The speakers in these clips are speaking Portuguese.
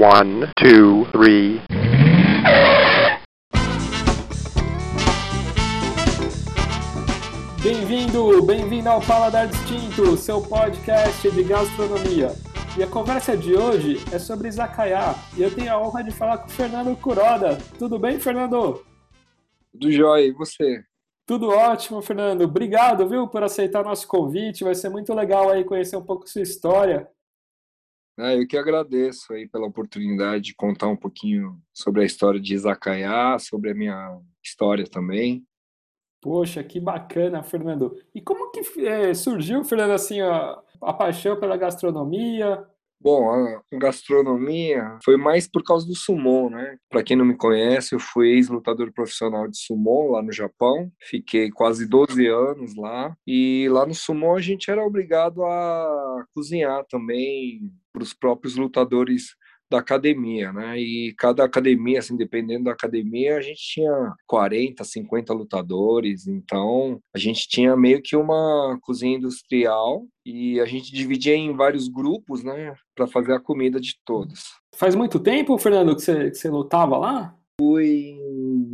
One, two, three. Bem-vindo, bem-vindo ao Paladar Distinto, seu podcast de gastronomia. E a conversa de hoje é sobre izakaya. E eu tenho a honra de falar com o Fernando Kuroda. Tudo bem, Fernando? Tudo jóia, e você? Tudo ótimo, Fernando. Obrigado, viu, por aceitar nosso convite. Vai ser muito legal aí conhecer um pouco sua história. Ah, eu que agradeço aí pela oportunidade de contar um pouquinho sobre a história de Izakaya, sobre a minha história também. Poxa, que bacana, Fernando. E como que é, surgiu, Fernando, assim, a, a paixão pela gastronomia? Bom, a gastronomia foi mais por causa do sumo, né? Para quem não me conhece, eu fui ex-lutador profissional de sumo lá no Japão. Fiquei quase 12 anos lá. E lá no sumo a gente era obrigado a cozinhar também para os próprios lutadores da academia, né? E cada academia, assim, dependendo da academia, a gente tinha 40, 50 lutadores, então a gente tinha meio que uma cozinha industrial e a gente dividia em vários grupos, né, para fazer a comida de todos. Faz muito tempo, Fernando, que você, que você lutava lá? Fui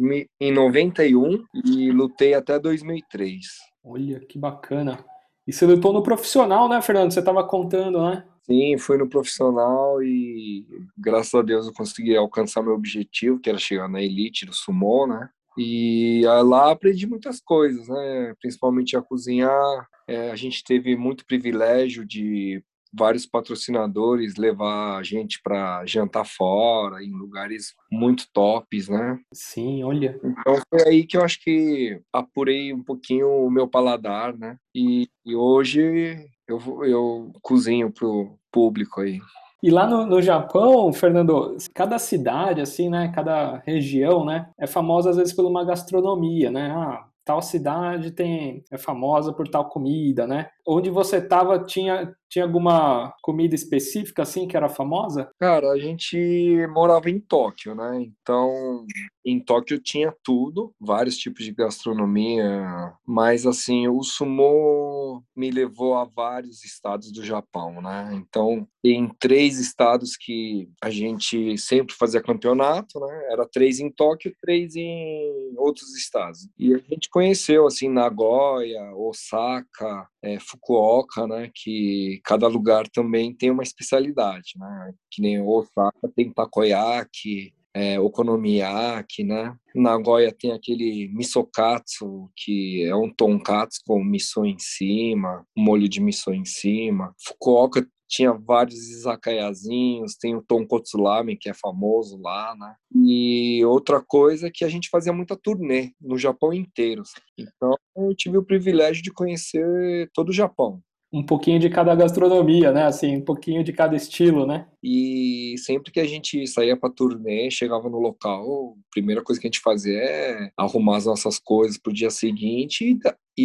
em, em 91 e lutei até 2003. Olha, que bacana. E você lutou no profissional, né, Fernando? Você estava contando, né? Sim, fui no profissional e graças a Deus eu consegui alcançar meu objetivo, que era chegar na elite do sumo, né? E lá aprendi muitas coisas, né? Principalmente a cozinhar. É, a gente teve muito privilégio de vários patrocinadores levar a gente para jantar fora, em lugares muito tops, né? Sim, olha. Então foi aí que eu acho que apurei um pouquinho o meu paladar, né? E, e hoje eu, eu cozinho pro público aí. E lá no, no, Japão, Fernando, cada cidade, assim, né, cada região, né, é famosa às vezes por uma gastronomia, né? Ah, tal cidade tem é famosa por tal comida, né? Onde você estava tinha tinha alguma comida específica assim que era famosa? Cara, a gente morava em Tóquio, né? Então, em Tóquio tinha tudo, vários tipos de gastronomia, mas assim, o sumo me levou a vários estados do Japão, né? Então, em três estados que a gente sempre fazia campeonato, né? Era três em Tóquio, três em outros estados. E a gente conheceu assim Nagoya, Osaka, é, Fukuoka, né? Que cada lugar também tem uma especialidade, né? Que nem Osaka tem takoyaki, é, okonomiyaki, né? Nagoya tem aquele misokatsu, que é um tonkatsu com miso em cima, molho de miso em cima. Fukuoka tinha vários izakayazinhos, tem o tonkotsu lamen, que é famoso lá, né? E outra coisa é que a gente fazia muita turnê no Japão inteiro. Então, eu tive o privilégio de conhecer todo o Japão um pouquinho de cada gastronomia, né? Assim, um pouquinho de cada estilo, né? E sempre que a gente saía para turnê, chegava no local, a primeira coisa que a gente fazia é arrumar as nossas coisas para o dia seguinte e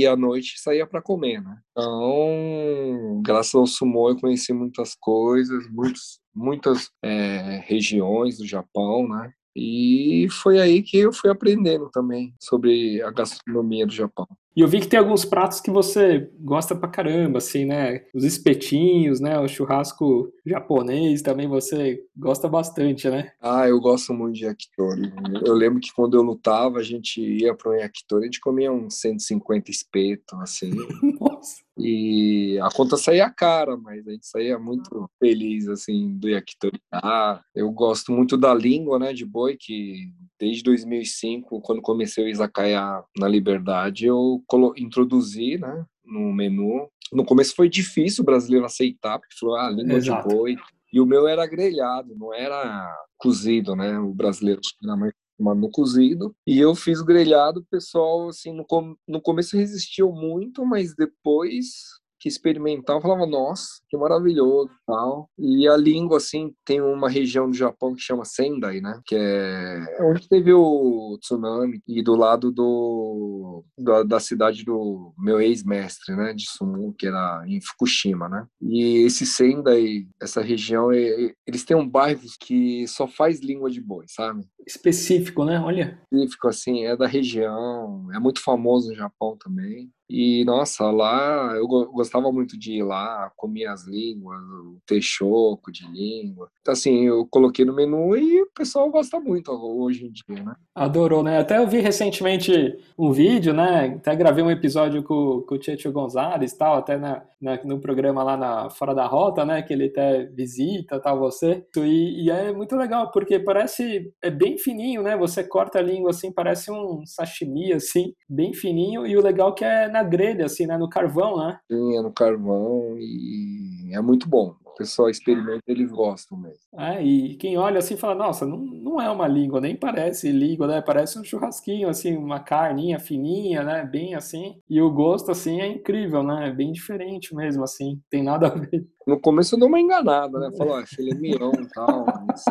à noite saía para comer, né? Então, graças ao sumo eu conheci muitas coisas, muitos, muitas é, regiões do Japão, né? E foi aí que eu fui aprendendo também sobre a gastronomia do Japão. E eu vi que tem alguns pratos que você gosta pra caramba, assim, né? Os espetinhos, né? O churrasco japonês também você gosta bastante, né? Ah, eu gosto muito de yakitori. Eu lembro que quando eu lutava, a gente ia para um yakitori, a gente comia uns 150 espetos, assim. Nossa! E a conta saía cara, mas a gente saía muito feliz, assim, do yakitori. Ah, eu gosto muito da língua, né, de boi, que desde 2005, quando comecei o izakaya na Liberdade, eu introduzi, né, no menu. No começo foi difícil o brasileiro aceitar, porque falou, ah, língua Exato. de boi. E o meu era grelhado, não era cozido, né? O brasileiro era mais no cozido. E eu fiz grelhado, o pessoal, assim, no, com... no começo resistiu muito, mas depois que experimentavam falava nossa que maravilhoso tal. E a língua assim tem uma região do Japão que chama Sendai né que é onde teve o tsunami e do lado do da, da cidade do meu ex-mestre né de sumo que era em Fukushima né. E esse Sendai essa região é, eles têm um bairro que só faz língua de boi sabe específico né olha específico assim é da região é muito famoso no Japão também E, nossa, lá eu gostava muito de ir lá, comia as línguas, o texoco de língua. Então, assim, eu coloquei no menu e o pessoal gosta muito hoje em dia, né? Adorou, né? Até eu vi recentemente um vídeo, né? Até gravei um episódio com, com o Tietchan Gonzalez tal, até na, na, no programa lá na Fora da Rota, né? Que ele até visita tal, você. E, e é muito legal, porque parece, é bem fininho, né? Você corta a língua assim, parece um sashimi, assim, bem fininho. E o legal é que é na grelha, assim, né? No carvão, né? Sim, é no carvão e é muito bom pessoal experimenta, eles gostam mesmo. É, e quem olha assim fala, nossa, não, não é uma língua, nem parece língua, né? Parece um churrasquinho, assim, uma carninha fininha, né? Bem assim. E o gosto, assim, é incrível, né? É bem diferente mesmo, assim. Tem nada a ver. No começo eu dei uma enganada, né? Falou, ah, filé mignon e tal. Mas...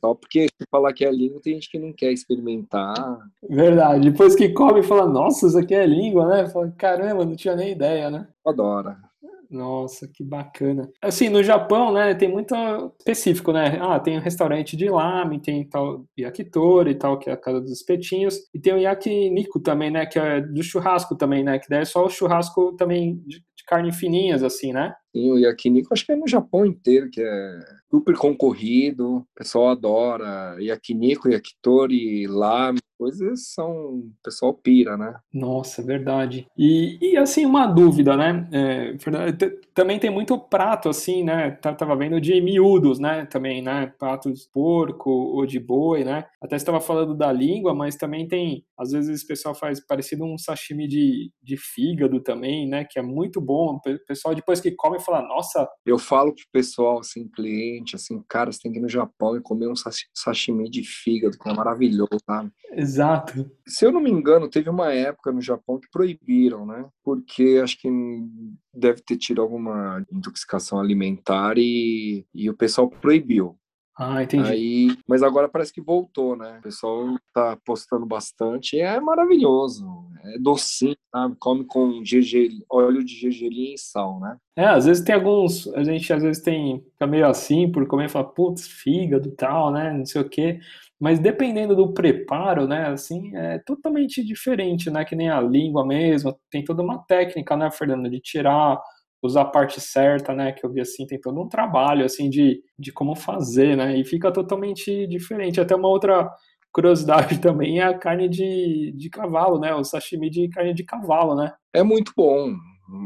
Só porque se falar que é língua, tem gente que não quer experimentar. Verdade. Depois que come, fala, nossa, isso aqui é língua, né? Fala, caramba, não tinha nem ideia, né? Adora. Nossa, que bacana. Assim, no Japão, né, tem muito específico, né? Ah, tem um restaurante de lamen, tem tal yakitori e tal, que é a casa dos espetinhos, e tem o yakiniku também, né, que é do churrasco também, né, que daí é só o churrasco também de, de carne fininhas, assim, né? Sim, o yakiniku acho que é no Japão inteiro, que é super concorrido, o pessoal adora yakiniku, yakitori, lamen, coisas são. O pessoal pira, né? Nossa, verdade. E, e assim, uma dúvida, né? É, também tem muito prato, assim, né? Tava vendo de miúdos, né? Também, né? Pratos de porco ou de boi, né? Até estava falando da língua, mas também tem. Às vezes o pessoal faz parecido um sashimi de, de fígado também, né? Que é muito bom. O pessoal, depois que come, fala: Nossa. Eu falo pro pessoal, assim, cliente, assim, cara, você tem que ir no Japão e comer um sashimi de fígado, que é maravilhoso, sabe? Exato. Se eu não me engano, teve uma época no Japão que proibiram, né? Porque acho que deve ter tido alguma intoxicação alimentar e, e o pessoal proibiu. Ah, entendi. Aí, mas agora parece que voltou, né? O pessoal tá postando bastante e é maravilhoso. É docinho, sabe? Come com gergelim, óleo de gergelim e sal, né? É, às vezes tem alguns, a gente às vezes tem, fica meio assim por comer e fala, putz, fígado tal, né? Não sei o quê. Mas dependendo do preparo, né, assim, é totalmente diferente, né, que nem a língua mesmo, tem toda uma técnica, né, Fernando, de tirar, usar a parte certa, né, que eu vi assim, tem todo um trabalho, assim, de, de como fazer, né, e fica totalmente diferente. Até uma outra curiosidade também é a carne de, de cavalo, né, o sashimi de carne de cavalo, né. É muito bom.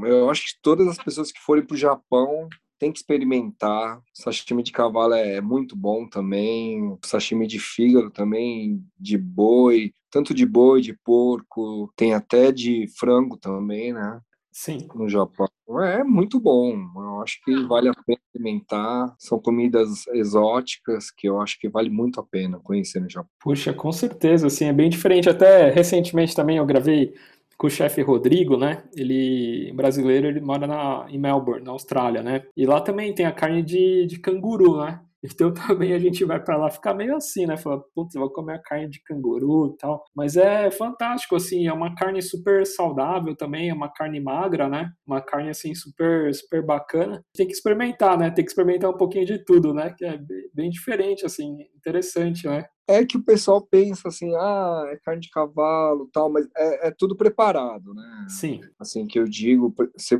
Eu acho que todas as pessoas que forem para o Japão tem que experimentar. Sashimi de cavalo é muito bom também. Sashimi de fígado também, de boi, tanto de boi, de porco, tem até de frango também, né? Sim. No Japão. É muito bom. Eu acho que vale a pena experimentar. São comidas exóticas que eu acho que vale muito a pena conhecer no Japão. Puxa, com certeza, assim, é bem diferente. Até recentemente também eu gravei com o chefe Rodrigo, né? Ele brasileiro, ele mora na, em Melbourne, na Austrália, né? E lá também tem a carne de, de canguru, né? Então também a gente vai para lá ficar meio assim, né? Falar, putz, vou comer a carne de canguru e tal. Mas é fantástico, assim, é uma carne super saudável também, é uma carne magra, né? Uma carne, assim, super, super bacana. Tem que experimentar, né? Tem que experimentar um pouquinho de tudo, né? Que é bem diferente, assim, interessante, né? é que o pessoal pensa assim, ah, é carne de cavalo, tal, mas é, é tudo preparado, né? Sim. Assim que eu digo,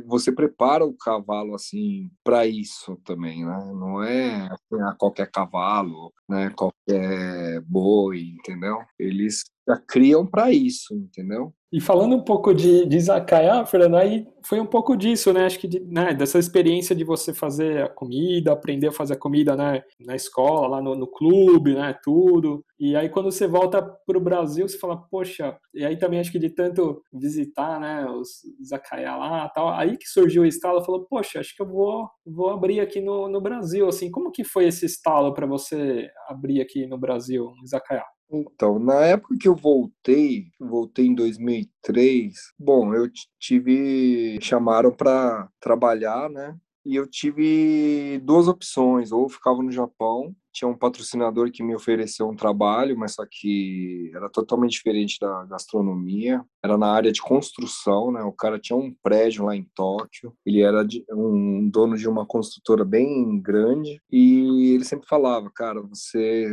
você prepara o cavalo assim para isso também, né? Não é assim, a qualquer cavalo, né? Qualquer boi, entendeu? Eles já criam para isso, entendeu? E falando um pouco de, de Fernando, aí foi um pouco disso, né? Acho que de, né, dessa experiência de você fazer a comida, aprender a fazer a comida né, na escola, lá no, no clube, né? Tudo. E aí quando você volta para o Brasil, você fala, poxa, e aí também acho que de tanto visitar, né, os Izakaya lá tal, aí que surgiu o estalo, falou, poxa, acho que eu vou, vou abrir aqui no, no Brasil, assim, como que foi esse estalo para você abrir aqui no Brasil, um Izakaya? Então, na época que eu voltei, voltei em 2003, bom, eu tive, chamaram para trabalhar, né? E eu tive duas opções, ou ficava no Japão tinha um patrocinador que me ofereceu um trabalho, mas só que era totalmente diferente da gastronomia. Era na área de construção, né? O cara tinha um prédio lá em Tóquio. Ele era um dono de uma construtora bem grande e ele sempre falava, cara, você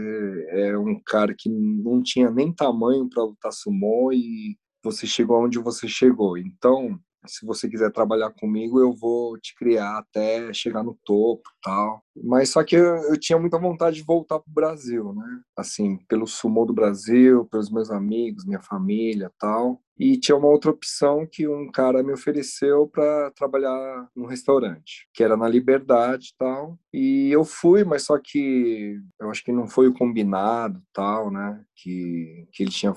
é um cara que não tinha nem tamanho para lutar sumô e você chegou onde você chegou. Então, se você quiser trabalhar comigo, eu vou te criar até chegar no topo tal. Mas só que eu, eu tinha muita vontade de voltar pro Brasil, né? Assim, pelo sumo do Brasil, pelos meus amigos, minha família tal. E tinha uma outra opção que um cara me ofereceu para trabalhar no restaurante, que era na Liberdade tal. E eu fui, mas só que eu acho que não foi o combinado tal, né? Que, que ele tinha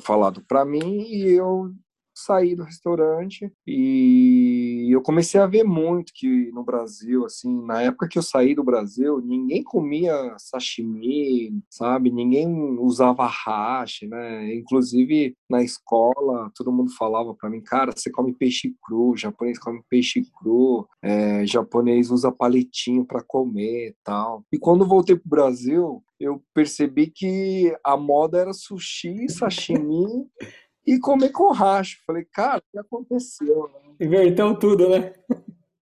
falado para mim e eu saí do restaurante e eu comecei a ver muito que no Brasil, assim, na época que eu saí do Brasil, ninguém comia sashimi, sabe? Ninguém usava hashi, né? Inclusive na escola, todo mundo falava para mim, cara, você come peixe cru, japonês come peixe cru, é, japonês usa palitinho para comer, tal. E quando voltei pro Brasil, eu percebi que a moda era sushi, sashimi e comer com racho. Falei, cara, o que aconteceu? Inverteu tudo, né?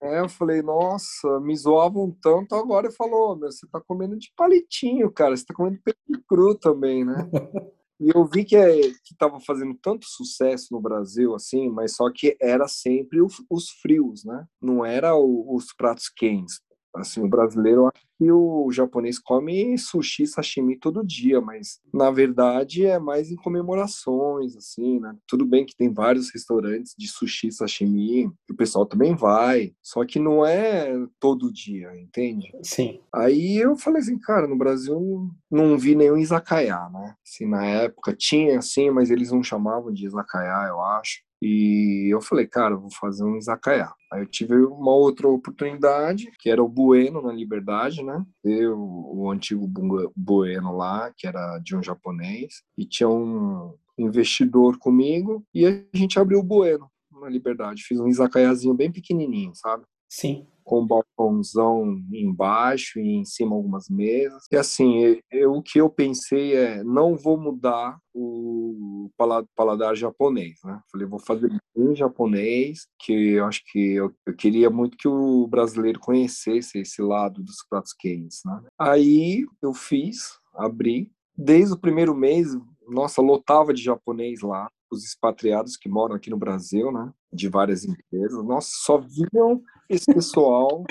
É, eu falei, nossa, me zoavam tanto, agora falou, meu, você tá comendo de palitinho, cara, você tá comendo peixe cru também, né? E eu vi que é, que estava fazendo tanto sucesso no Brasil, assim, mas só que era sempre os, os frios, né? Não era o, os pratos quentes. Assim, o brasileiro acha que o japonês come sushi, sashimi todo dia, mas na verdade é mais em comemorações, assim, né? Tudo bem que tem vários restaurantes de sushi, sashimi, que o pessoal também vai, só que não é todo dia, entende? Sim. Aí eu falei assim, cara, no Brasil não vi nenhum izakaya, né? Assim, na época tinha, assim, mas eles não chamavam de izakaya, eu acho. E eu falei, cara, vou fazer um izakaya. Aí eu tive uma outra oportunidade, que era o Bueno na Liberdade, né? Eu, o antigo Bueno lá, que era de um japonês, e tinha um investidor comigo, e a gente abriu o Bueno na Liberdade. Fiz um izakayazinho bem pequenininho, sabe? Sim com um balcãozão embaixo e em cima algumas mesas. E assim, eu, o que eu pensei é, não vou mudar o paladar japonês, né? Falei, vou fazer em japonês, que eu acho que eu, eu, queria muito que o brasileiro conhecesse esse lado dos pratos quentes, né? Aí eu fiz, abri, desde o primeiro mês, nossa, lotava de japonês lá, os expatriados que moram aqui no Brasil, né? De várias empresas. Nossa, só viam esse pessoal.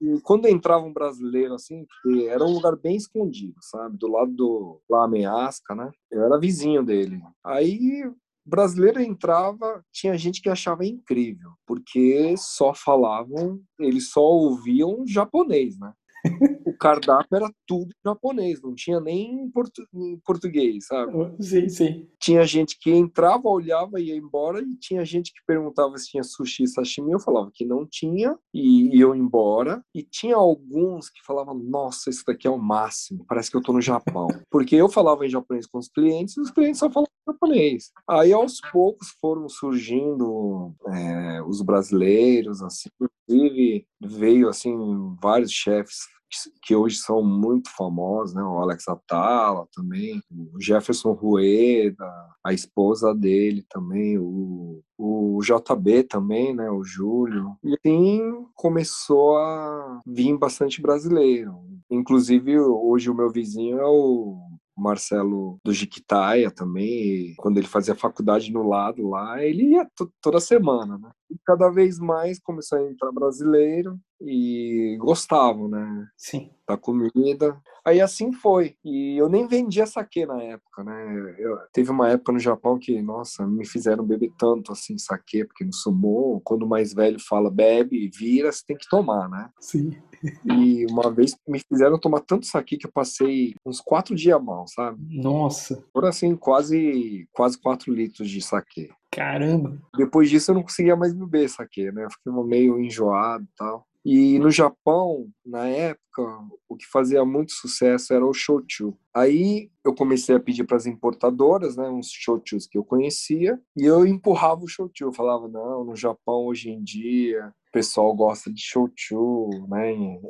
E quando entrava um brasileiro, assim, era um lugar bem escondido, sabe? Do lado do La Ameasca, né? Eu era vizinho dele. Aí brasileiro entrava, tinha gente que achava incrível, porque só falavam, eles só ouviam japonês, né? O cardápio era tudo japonês, não tinha nem em, portu em, português, sabe? Sim, sim. Tinha gente que entrava, olhava e ia embora, e tinha gente que perguntava se tinha sushi e sashimi, eu falava que não tinha, e iam embora. E tinha alguns que falavam, nossa, isso daqui é o máximo, parece que eu tô no Japão. Porque eu falava em japonês com os clientes, e os clientes só falavam japonês. Aí, aos poucos, foram surgindo é, os brasileiros, assim, veio, assim, vários chefes que hoje são muito famosos, né? O Alex Atala também, o Jefferson Rueda, a esposa dele também, o, o JB também, né? O Júlio. E assim começou a vir bastante brasileiro. Inclusive, hoje o meu vizinho é o Marcelo do Jiquitaia também, quando ele fazia faculdade no lado lá, ele ia toda semana, né? E cada vez mais começou a entrar brasileiro e gostavam, né? Sim. Da comida. Aí assim foi. E eu nem vendia saque na época, né? Eu, teve uma época no Japão que, nossa, me fizeram beber tanto assim saque, porque no sumô, quando o mais velho fala bebe, vira, você tem que tomar, né? Sim. E uma vez me fizeram tomar tanto saque que eu passei uns quatro dias mal, sabe? Nossa. Por assim, quase, quase quatro litros de saque. Caramba. Depois disso eu não conseguia mais beber saque, né? Eu fiquei meio enjoado e tal. E no Japão, na época, o que fazia muito sucesso era o shochu. Aí eu comecei a pedir para as importadoras, né, uns shochus que eu conhecia, e eu empurrava o shochu. Eu falava, não, no Japão hoje em dia pessoal gosta de shochu, né, em,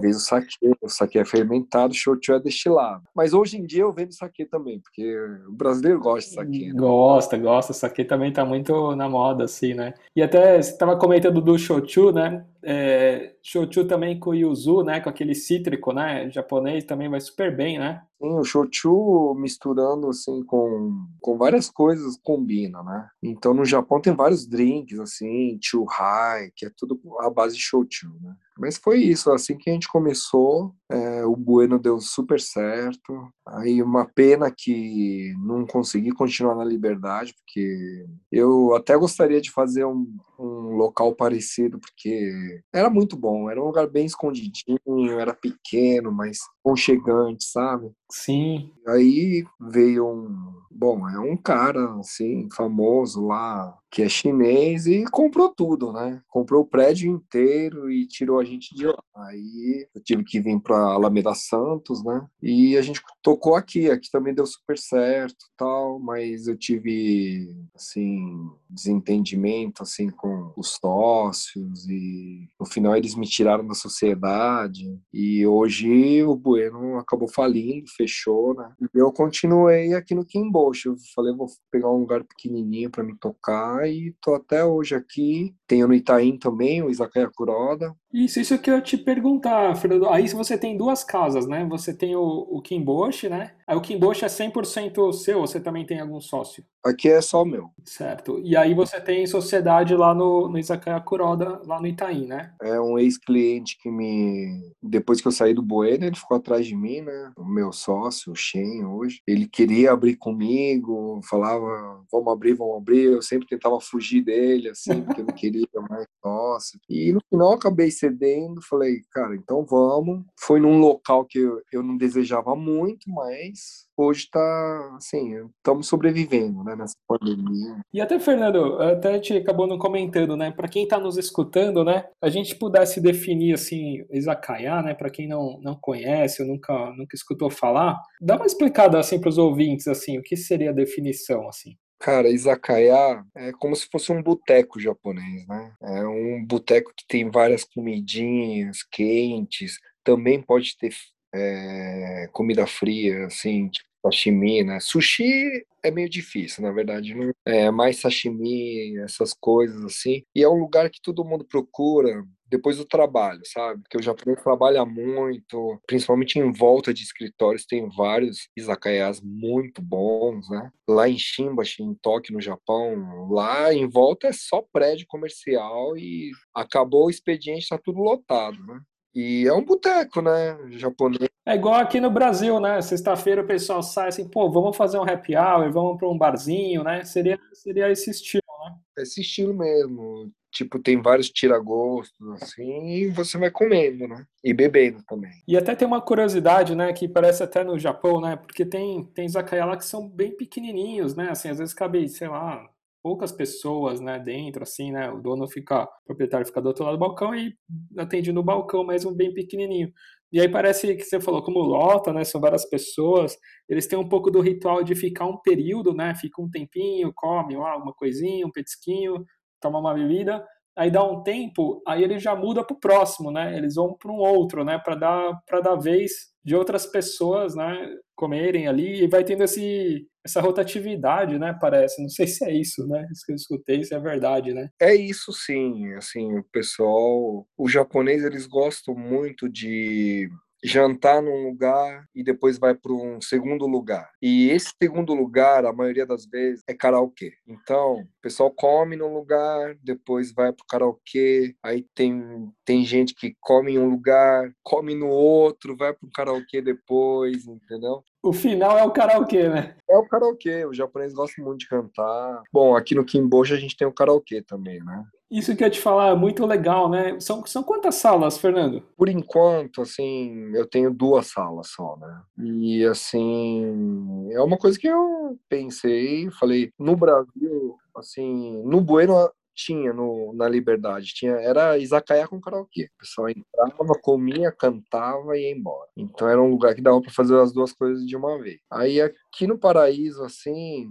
vez do sake. O sake é fermentado, o shochu é destilado. Mas hoje em dia eu vendo sake também, porque o brasileiro gosta de sake. Né? Gosta, gosta. Sake também tá muito na moda, assim, né? E até você estava comentando do shochu, né? É, shochu também com yuzu, né? Com aquele cítrico, né? Japonês também vai super bem, né? Sim, o shochu misturando assim com, com várias coisas combina, né? Então no Japão tem vários drinks assim, chuhai, que é tudo à base de shochu, né? Mas foi isso, assim que a gente começou, é, o Bueno deu super certo. Aí uma pena que não consegui continuar na Liberdade, porque eu até gostaria de fazer um, um local parecido, porque era muito bom, era um lugar bem escondidinho, era pequeno, mas conchegante, sabe? Sim. Aí veio um, bom, é um cara assim famoso lá que é chinês e comprou tudo, né? Comprou o prédio inteiro e tirou a gente de lá. Aí eu tive que vir para Alameda Santos, né? E a gente tocou aqui, aqui também deu super certo, tal, mas eu tive assim desentendimento assim com os sócios e no final eles me tiraram da sociedade e hoje o Bueno acabou falindo, fechou, né? Eu continuei aqui no Kimbocho. Eu falei, vou pegar um lugar pequenininho para me tocar e tô até hoje aqui. Tenho no Itaim também, o Izakaya Kuroda. Isso, isso que eu ia te perguntar, Fernando. Aí você tem duas casas, né? Você tem o, o Kimboshi, né? Aí o Kimboshi é 100% seu, você também tem algum sócio? Aqui é só o meu. Certo. E aí você tem sociedade lá no, no Izakaya Kuroda, lá no Itaim, né? É um ex-cliente que me... Depois que eu saí do Bueno, ele ficou atrás de mim, né? O meu sócio, o Shen, hoje. Ele queria abrir comigo, falava, vamos abrir, vamos abrir. Eu sempre tentava fugir dele, assim, porque eu não queria mais sócio. E no final eu acabei cedendo, falei, cara, então vamos. Foi num local que eu, eu não desejava muito, mas hoje tá, assim, estamos sobrevivendo, né, nessa pandemia. E até, Fernando, até gente acabou não comentando, né, para quem está nos escutando, né, a gente pudesse definir, assim, Izakaya, né, para quem não, não conhece ou nunca, nunca escutou falar, dá uma explicada, assim, para os ouvintes, assim, o que seria a definição, assim? Cara, izakaya é como se fosse um boteco japonês, né? É um boteco que tem várias comidinhas quentes, também pode ter é, comida fria, assim, tipo sashimi, né? Sushi é meio difícil, na verdade, não é mais sashimi, essas coisas assim. E é um lugar que todo mundo procura depois do trabalho, sabe? Porque o Japão trabalha muito, principalmente em volta de escritórios, tem vários izakayas muito bons, né? Lá em Shimbashi, em Tóquio, no Japão, lá em volta é só prédio comercial e acabou o expediente, tá tudo lotado, né? E é um boteco, né? Japonês. É igual aqui no Brasil, né? Sexta-feira o pessoal sai assim, pô, vamos fazer um happy hour, vamos para um barzinho, né? Seria, seria esse estilo, né? Esse estilo mesmo. Tipo, tem vários tiragostos, assim, e você vai comendo, né? E bebendo também. E até tem uma curiosidade, né, que parece até no Japão, né? Porque tem, tem izakaya lá que são bem pequenininhos, né? Assim, às vezes cabe, sei lá, poucas pessoas, né, dentro, assim, né? O dono fica, o proprietário fica do outro lado do balcão e atende no balcão mesmo bem pequenininho. E aí parece que você falou, como lota, né? São várias pessoas, eles têm um pouco do ritual de ficar um período, né? Fica um tempinho, come lá uma coisinha, um petisquinho, toma uma bebida, aí dá um tempo, aí ele já muda para o próximo, né? Eles vão para um outro, né? Para dar para dar vez de outras pessoas, né? Comerem ali e vai tendo esse essa rotatividade, né? Parece. Não sei se é isso, né? Isso que eu escutei, se é verdade, né? É isso sim, assim, o pessoal, o japonês eles gostam muito de jantar num lugar e depois vai para um segundo lugar. E esse segundo lugar, a maioria das vezes, é karaokê. Então, o pessoal come num lugar, depois vai para o karaokê, aí tem, tem gente que come em um lugar, come no outro, vai para o karaokê depois, entendeu? O final é o karaokê, né? É o karaokê, o japonês gosta muito de cantar. Bom, aqui no Kimboja a gente tem o karaokê também, né? Isso que eu te falar, é muito legal, né? São, são quantas salas, Fernando? Por enquanto, assim, eu tenho duas salas só, né? E, assim, é uma coisa que eu pensei, falei, no Brasil, assim, no Bueno tinha no, na Liberdade, tinha era izakaya com karaokê. O pessoal entrava, comia, cantava e ia embora. Então era um lugar que dava para fazer as duas coisas de uma vez. Aí aqui no Paraíso, assim,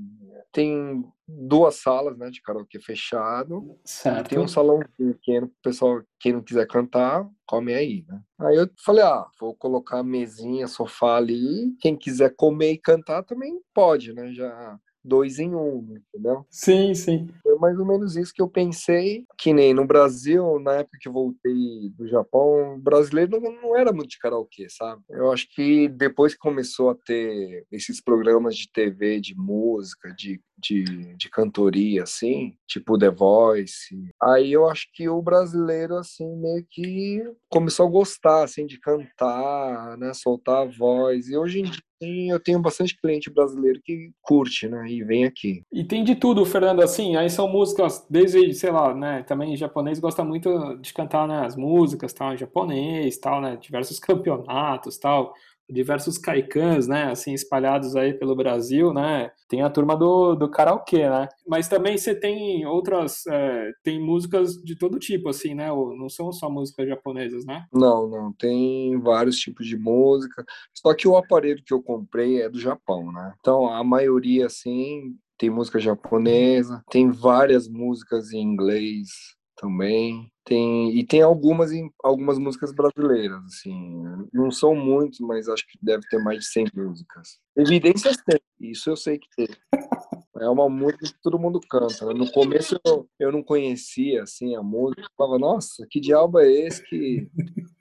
tem duas salas, né, de karaokê fechado. Certo. Tem um salão pequeno pro pessoal, quem não quiser cantar, come aí, né? Aí eu falei, ah, vou colocar mesinha, sofá ali, quem quiser comer e cantar também pode, né? Já dois em um, entendeu? Sim, sim. Foi mais ou menos isso que eu pensei. Que nem no Brasil, na época que voltei do Japão, o brasileiro não, não era muito de karaokê, sabe? Eu acho que depois que começou a ter esses programas de TV, de música, de, de, de cantoria, assim, tipo The Voice, aí eu acho que o brasileiro, assim, meio que começou a gostar, assim, de cantar, né? Soltar a voz. E hoje em dia, Sim, eu tenho bastante cliente brasileiro que curte, né? E vem aqui. E tem de tudo, Fernando, assim, aí são músicas, desde, sei lá, né? Também japonês gosta muito de cantar né, as músicas, tal, em japonês, tal, né? Diversos campeonatos, tal diversos caicãs, né, assim, espalhados aí pelo Brasil, né, tem a turma do, do karaokê, né, mas também você tem outras, é, tem músicas de todo tipo, assim, né, não são só músicas japonesas, né? Não, não, tem vários tipos de música, só que o aparelho que eu comprei é do Japão, né, então a maioria, assim, tem música japonesa, tem várias músicas em inglês também, tem, e tem algumas algumas músicas brasileiras, assim. Não são muitos, mas acho que deve ter mais de 100 músicas. Evidências tem, isso eu sei que tem. É uma música que todo mundo canta. Né? No começo eu, eu não conhecia assim a música. Eu falava, nossa, que diabo é esse que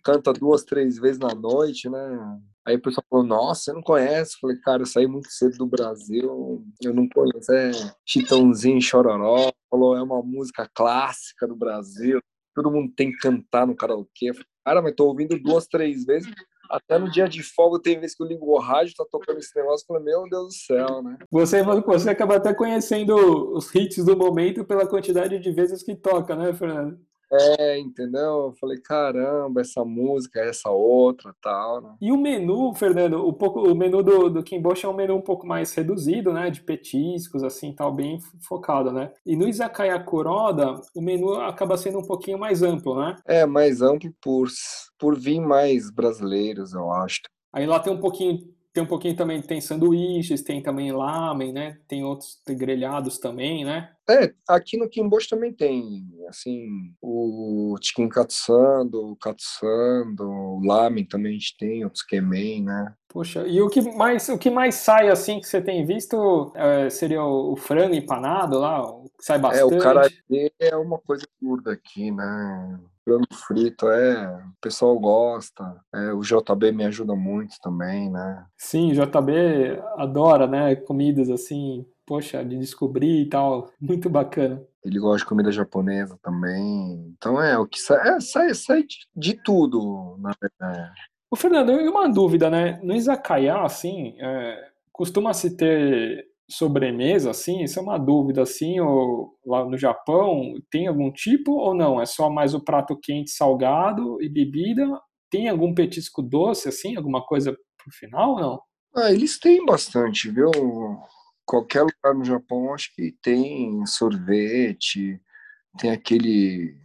canta duas, três vezes na noite, né? Aí o pessoal falou, nossa, você não conhece? Eu falei, cara, eu saí muito cedo do Brasil, eu não conheço. É Chitãozinho Chororó, falou, é uma música clássica do Brasil, todo mundo tem que cantar no karaokê. Cara, mas tô ouvindo duas, três vezes. Até no dia de folga tem vezes que eu ligo o rádio, tá tocando esse negócio, falei, meu Deus do céu, né? Você, você acaba até conhecendo os hits do momento pela quantidade de vezes que toca, né, Fernando? É, entendeu? Eu falei, caramba, essa música, essa outra, tal, né? E o menu, Fernando, o, pouco, o menu do, do Kimboshi é um menu um pouco mais reduzido, né? De petiscos, assim, tal, bem focado, né? E no Izakaya Kuroda, o menu acaba sendo um pouquinho mais amplo, né? É, mais amplo por, por vir mais brasileiros, eu acho. Aí lá tem um pouquinho tem um pouquinho também, tem sanduíches, tem também lamen, né? Tem outros tem grelhados também, né? É, aqui no Kimboshi também tem, assim, o chicken katsando, o katsando, o lamen também a gente tem, o tsukemen, né? Poxa, e o que mais, o que mais sai, assim, que você tem visto, é, seria o, o, frango empanado lá, sai bastante? É, o karatê é uma coisa curta aqui, né? Frango frito, é, o pessoal gosta, é, o JB me ajuda muito também, né? Sim, o JB adora, né, comidas assim, poxa, de descobrir e tal, muito bacana. Ele gosta de comida japonesa também, então é, o que sai, é, sai, sai de, de tudo, na verdade. O Fernando, eu uma dúvida, né, no izakaya, assim, é, costuma-se ter sobremesa, assim? Isso é uma dúvida, assim, ou lá no Japão tem algum tipo ou não? É só mais o prato quente, salgado e bebida? Tem algum petisco doce, assim, alguma coisa pro final ou não? Ah, eles têm bastante, viu? Qualquer lugar no Japão acho que tem sorvete, tem aquele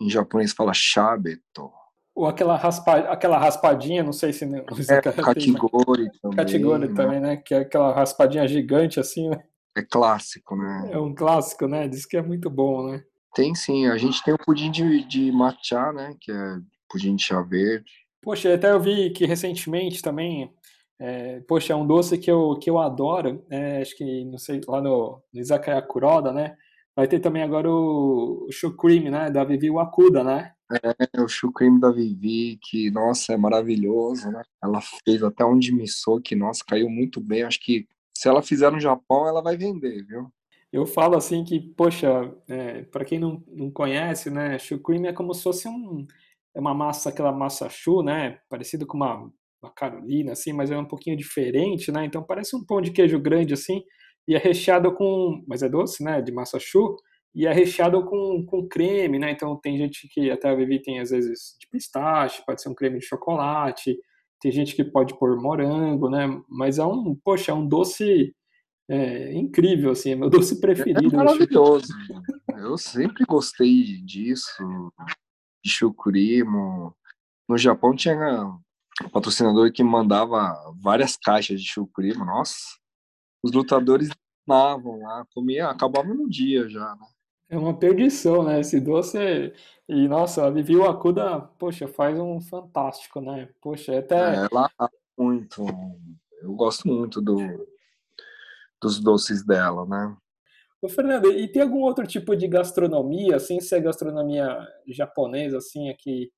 em japonês fala shabeto, ou aquela, raspa, aquela raspadinha, não sei se... Não, é, category também. Category né? também, né? Que é aquela raspadinha gigante assim, né? É clássico, né? É um clássico, né? Diz que é muito bom, né? Tem sim. A gente tem o pudim de, de matcha, né? Que é pudim de chá verde. Poxa, até eu vi que recentemente também... É, poxa, é um doce que eu, que eu adoro. É, acho que, não sei, lá no, no Izakaya Kuroda, né? Vai ter também agora o, o Shukrim, né? Da Vivi Wakuda, né? É, o Shukrim da Vivi, que, nossa, é maravilhoso, né? Ela fez até um de missô, que, nossa, caiu muito bem. Acho que se ela fizer no Japão, ela vai vender, viu? Eu falo assim que, poxa, é, para quem não, não conhece, né? Shukrim é como se fosse um, é uma massa, aquela massa chu, né? Parecido com uma, uma Carolina, assim, mas é um pouquinho diferente, né? Então parece um pão de queijo grande, assim, e é recheado com, mas é doce, né, de massa chu, e é recheado com, com creme, né, então tem gente que até a Vivi tem às vezes de pistache, pode ser um creme de chocolate, tem gente que pode pôr morango, né, mas é um, poxa, é um doce é, incrível, assim, é meu doce preferido. É maravilhoso, eu sempre gostei disso, de chucurimo, no Japão tinha um patrocinador que mandava várias caixas de chucurimo, nossa, os lutadores amavam lá, comia, acabava no dia já, né? É uma perdição, né? Esse doce é... E, nossa, a Vivi Akuda, poxa, faz um fantástico, né? Poxa, é até... É, ela muito... Eu gosto muito do, dos doces dela, né? Ô, Fernando, e tem algum outro tipo de gastronomia, assim, se é gastronomia japonesa, assim, aqui,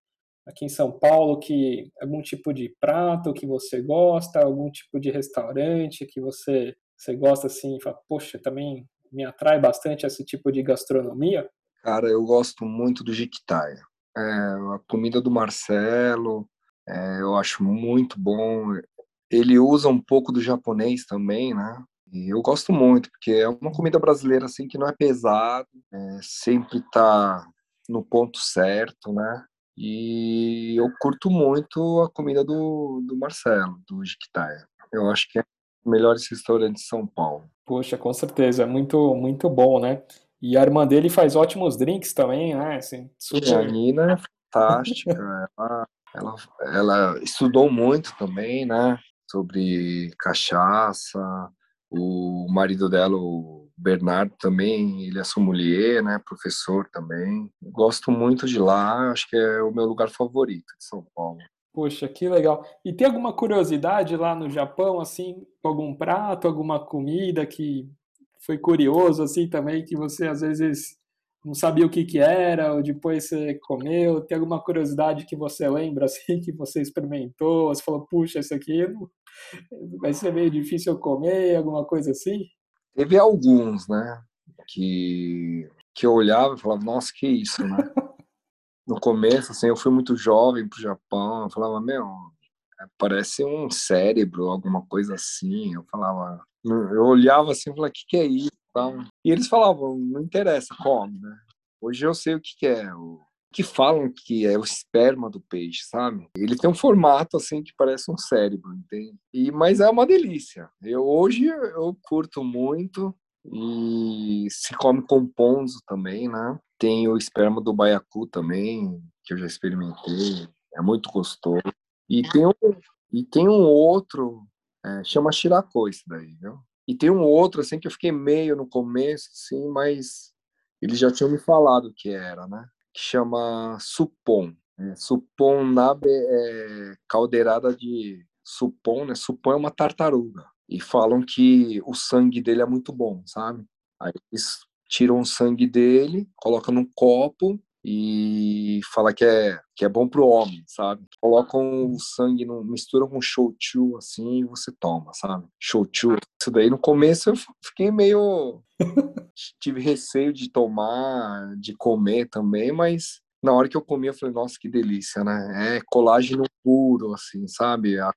aqui em São Paulo, que algum tipo de prato que você gosta, algum tipo de restaurante que você, você gosta, assim, e fala, poxa, também me atrai bastante esse tipo de gastronomia? Cara, eu gosto muito do jiquitaia. É, a comida do Marcelo, é, eu acho muito bom. Ele usa um pouco do japonês também, né? E eu gosto muito, porque é uma comida brasileira assim que não é pesado, é, sempre tá no ponto certo, né? E eu curto muito a comida do, do Marcelo, do Jiquitaia. Eu acho que é o melhor restaurante de São Paulo. Poxa, com certeza, é muito, muito bom, né? E a irmã dele faz ótimos drinks também, né? Assim, super... A Nina é fantástica, ela, ela, ela estudou muito também, né? Sobre cachaça, o marido dela, o Bernardo, também, ele é sommelier, né? Professor também. Gosto muito de lá, acho que é o meu lugar favorito de São Paulo. Poxa, que legal. E tem alguma curiosidade lá no Japão, assim, algum prato, alguma comida que foi curioso, assim, também, que você às vezes não sabia o que que era, ou depois você comeu? Tem alguma curiosidade que você lembra, assim, que você experimentou? Você falou, puxa, isso aqui vai ser meio difícil eu comer, alguma coisa assim? Teve alguns, né? Que, que eu olhava e falava, nossa, que isso, né? No começo, assim, eu fui muito jovem pro Japão, eu falava, meu, parece um cérebro, alguma coisa assim. Eu falava, eu olhava assim e falava, o que, que é isso? E eles falavam, não interessa, come, né? Hoje eu sei o que, que é, o que falam que é o esperma do peixe, sabe? Ele tem um formato assim que parece um cérebro, entende? E mas é uma delícia. Eu hoje eu curto muito e se come com ponzo também, né? Tem o esperma do baiacu também, que eu já experimentei, é muito gostoso. E tem um, e tem um outro, é, chama shirako esse daí, viu? E tem um outro assim que eu fiquei meio no começo, assim, mas eles já tinham me falado o que era, né? que chama supom. É, supom nabe é caldeirada de supom, né? Supom é uma tartaruga. E falam que o sangue dele é muito bom, sabe? Aí eles tiram o sangue dele, colocam num copo e fala que é que é bom pro homem, sabe? Colocam o sangue, no, misturam com shochu assim e você toma, sabe? Shochu. Isso daí no começo eu fiquei meio tive receio de tomar, de comer também, mas na hora que eu comi eu falei, nossa, que delícia, né? É colágeno puro assim, sabe? A.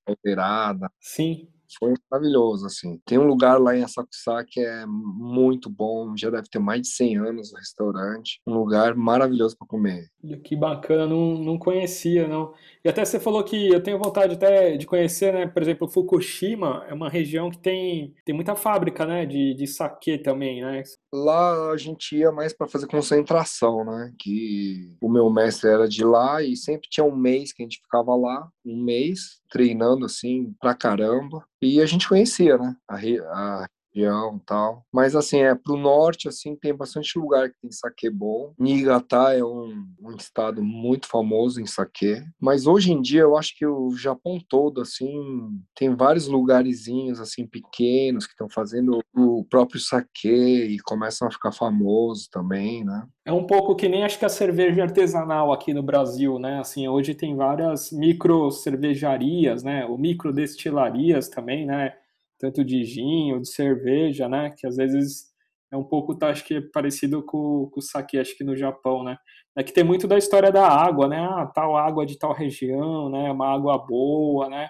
Sim foi maravilhoso, assim. Tem um lugar lá em Asakusa que é muito bom, já deve ter mais de 100 anos o restaurante. Um lugar maravilhoso para comer. Que bacana, não, não conhecia, não. E até você falou que eu tenho vontade até de conhecer, né? Por exemplo, Fukushima é uma região que tem, tem muita fábrica, né? De, de saquê também, né? Lá a gente ia mais para fazer concentração, né? Que o meu mestre era de lá e sempre tinha um mês que a gente ficava lá, um mês treinando assim pra caramba. E a gente conhecia, né? A, a região tal. Mas assim, é pro norte assim tem bastante lugar que tem saque bom. Niigata é um, um estado muito famoso em saque, mas hoje em dia eu acho que o Japão todo assim tem vários lugarzinhos assim pequenos que estão fazendo o próprio saque e começam a ficar famosos também, né? É um pouco que nem acho que a cerveja artesanal aqui no Brasil, né? Assim, hoje tem várias micro cervejarias, né? Ou micro destilarias também, né? Tanto de gin ou de cerveja, né? Que às vezes é um pouco, tá, acho que é parecido com, com o sake, acho que no Japão, né? É que tem muito da história da água, né? Ah, tal água de tal região, né? Uma água boa, né?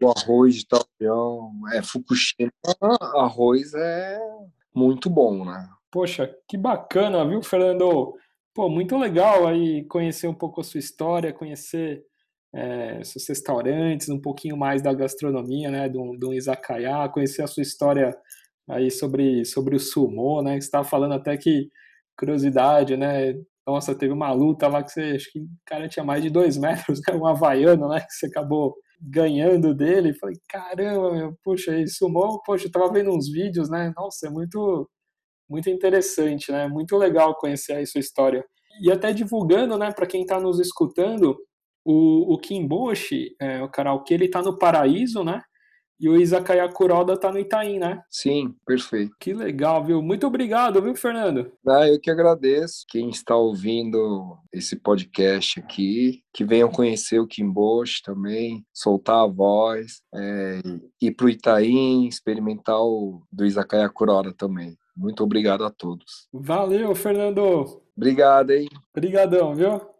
O arroz de tal região, é Fukushima, arroz é muito bom, né? Poxa, que bacana, viu, Fernando? Pô, muito legal aí conhecer um pouco a sua história, conhecer é, seus restaurantes, um pouquinho mais da gastronomia, né, do, do izakaya, conhecer a sua história aí sobre, sobre o sumo, né, que você estava falando até que, curiosidade, né, nossa, teve uma luta lá que você, acho que o cara tinha mais de dois metros, né, um havaiano, né, que você acabou ganhando dele, falei, caramba, meu, puxa, e sumo, poxa, eu tava vendo uns vídeos, né, nossa, é muito, muito interessante, né, muito legal conhecer aí sua história. E até divulgando, né, para quem está nos escutando, o, o Kimboshi, é, o karaokê, ele está no Paraíso, né? E o Izakaya Kuroda tá no Itaim, né? Sim, perfeito. Que legal, viu? Muito obrigado, viu, Fernando? Ah, eu que agradeço quem está ouvindo esse podcast aqui, que venham conhecer o Kimboshi também, soltar a voz, é, ir para o Itaim, experimentar o do Izakaya Kuroda também. Muito obrigado a todos. Valeu, Fernando. Obrigado, hein? Obrigadão, viu?